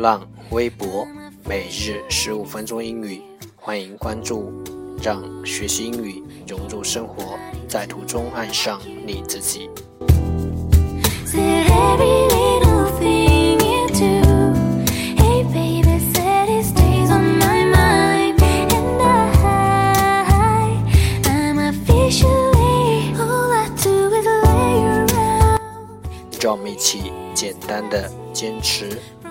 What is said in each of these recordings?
新浪微博每日十五分钟英语，欢迎关注，让学习英语融入生活，在途中爱上你自己。让我们一起简单的坚持。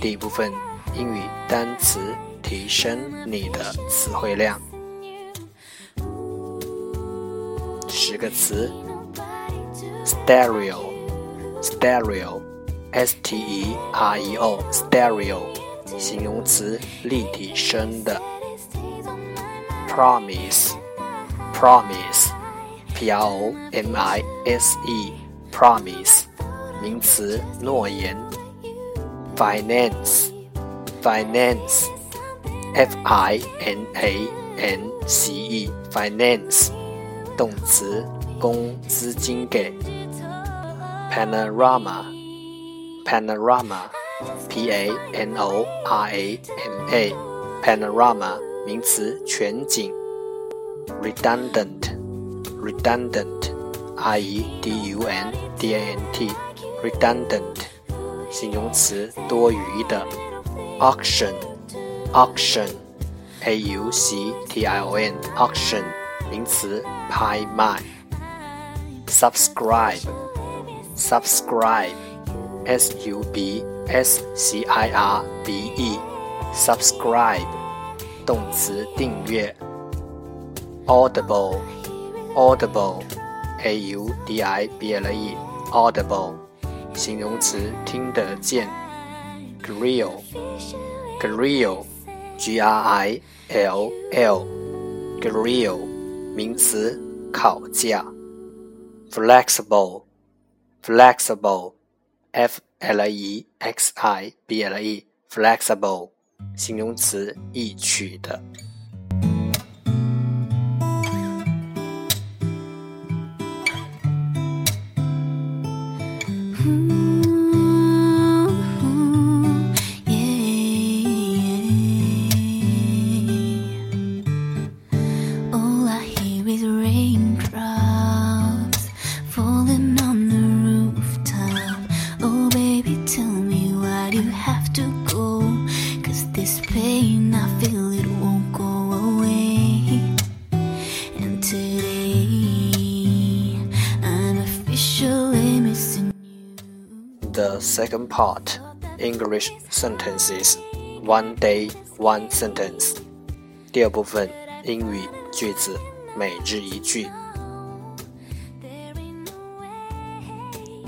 第一部分英语单词，提升你的词汇量。十个词：stereo，stereo，s t e r e o，stereo，形容词，立体声的。promise，promise，p r o m i s e，promise，名词，诺言。finance finance f i n a n c e finance 动词供资金给 panorama panorama p a n o r a m a panorama 名词全景 redundant redundant r e d u n d a n t redundant 形容词多余的，auction，auction，a u c t i o n，auction，名词拍卖，subscribe，subscribe，s u b s c i r b e，subscribe，动词订阅，audible，audible，a u d i b l e，audible。形容词听得见，grill，grill，g r i l l，grill，名词烤架，flexible，flexible，f l e x i b l e，flexible，形容词易取的。second part English sentences one day one sentence 第二部分英语句子每日一句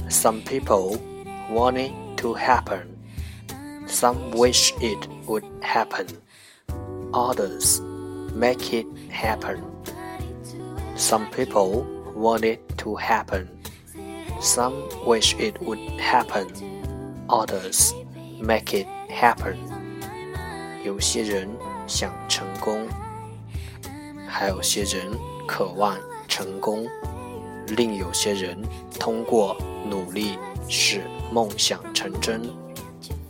Some people want it to happen. Some wish it would happen. Others make it happen. Some people want it to happen. Some wish it would happen, others make it happen. 有些人想成功，还有些人渴望成功，另有些人通过努力使梦想成真。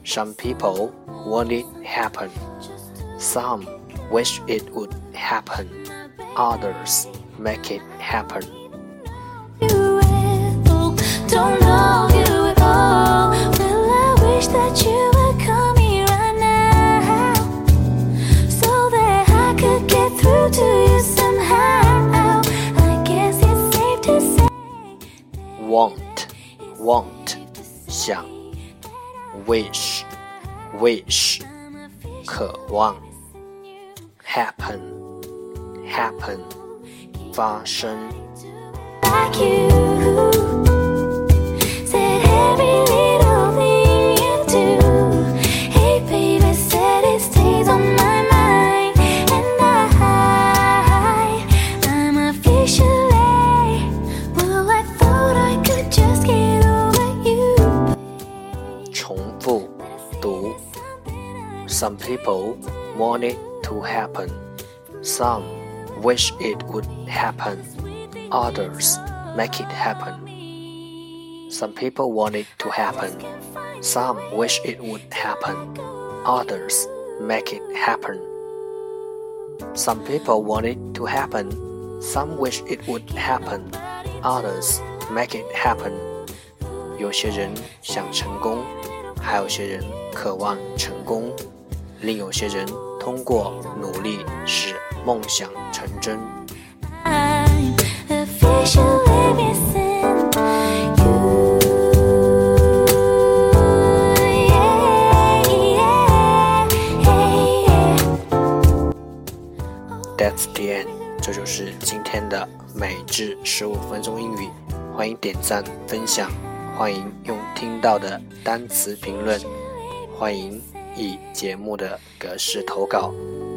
Some people want it happen. Some wish it would happen. Others make it happen. Want, want, 想。Wish, wish, 渴望。Happen, happen, 发生。 like you people want it to happen. Some wish it would happen. Others make it happen. Some people want it to happen. Some wish it would happen. Others make it happen. Some people want it to happen. Some wish it would happen. Others make it happen. 有些人想成功，还有些人渴望成功， 另有些人通过努力使梦想成真。That's the end，这就是今天的每日十五分钟英语。欢迎点赞分享，欢迎用听到的单词评论，欢迎以节目的格式投稿，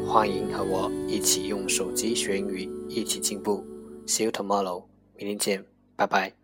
欢迎和我一起用手机学英语，一起进步。See you tomorrow，明天见，拜拜。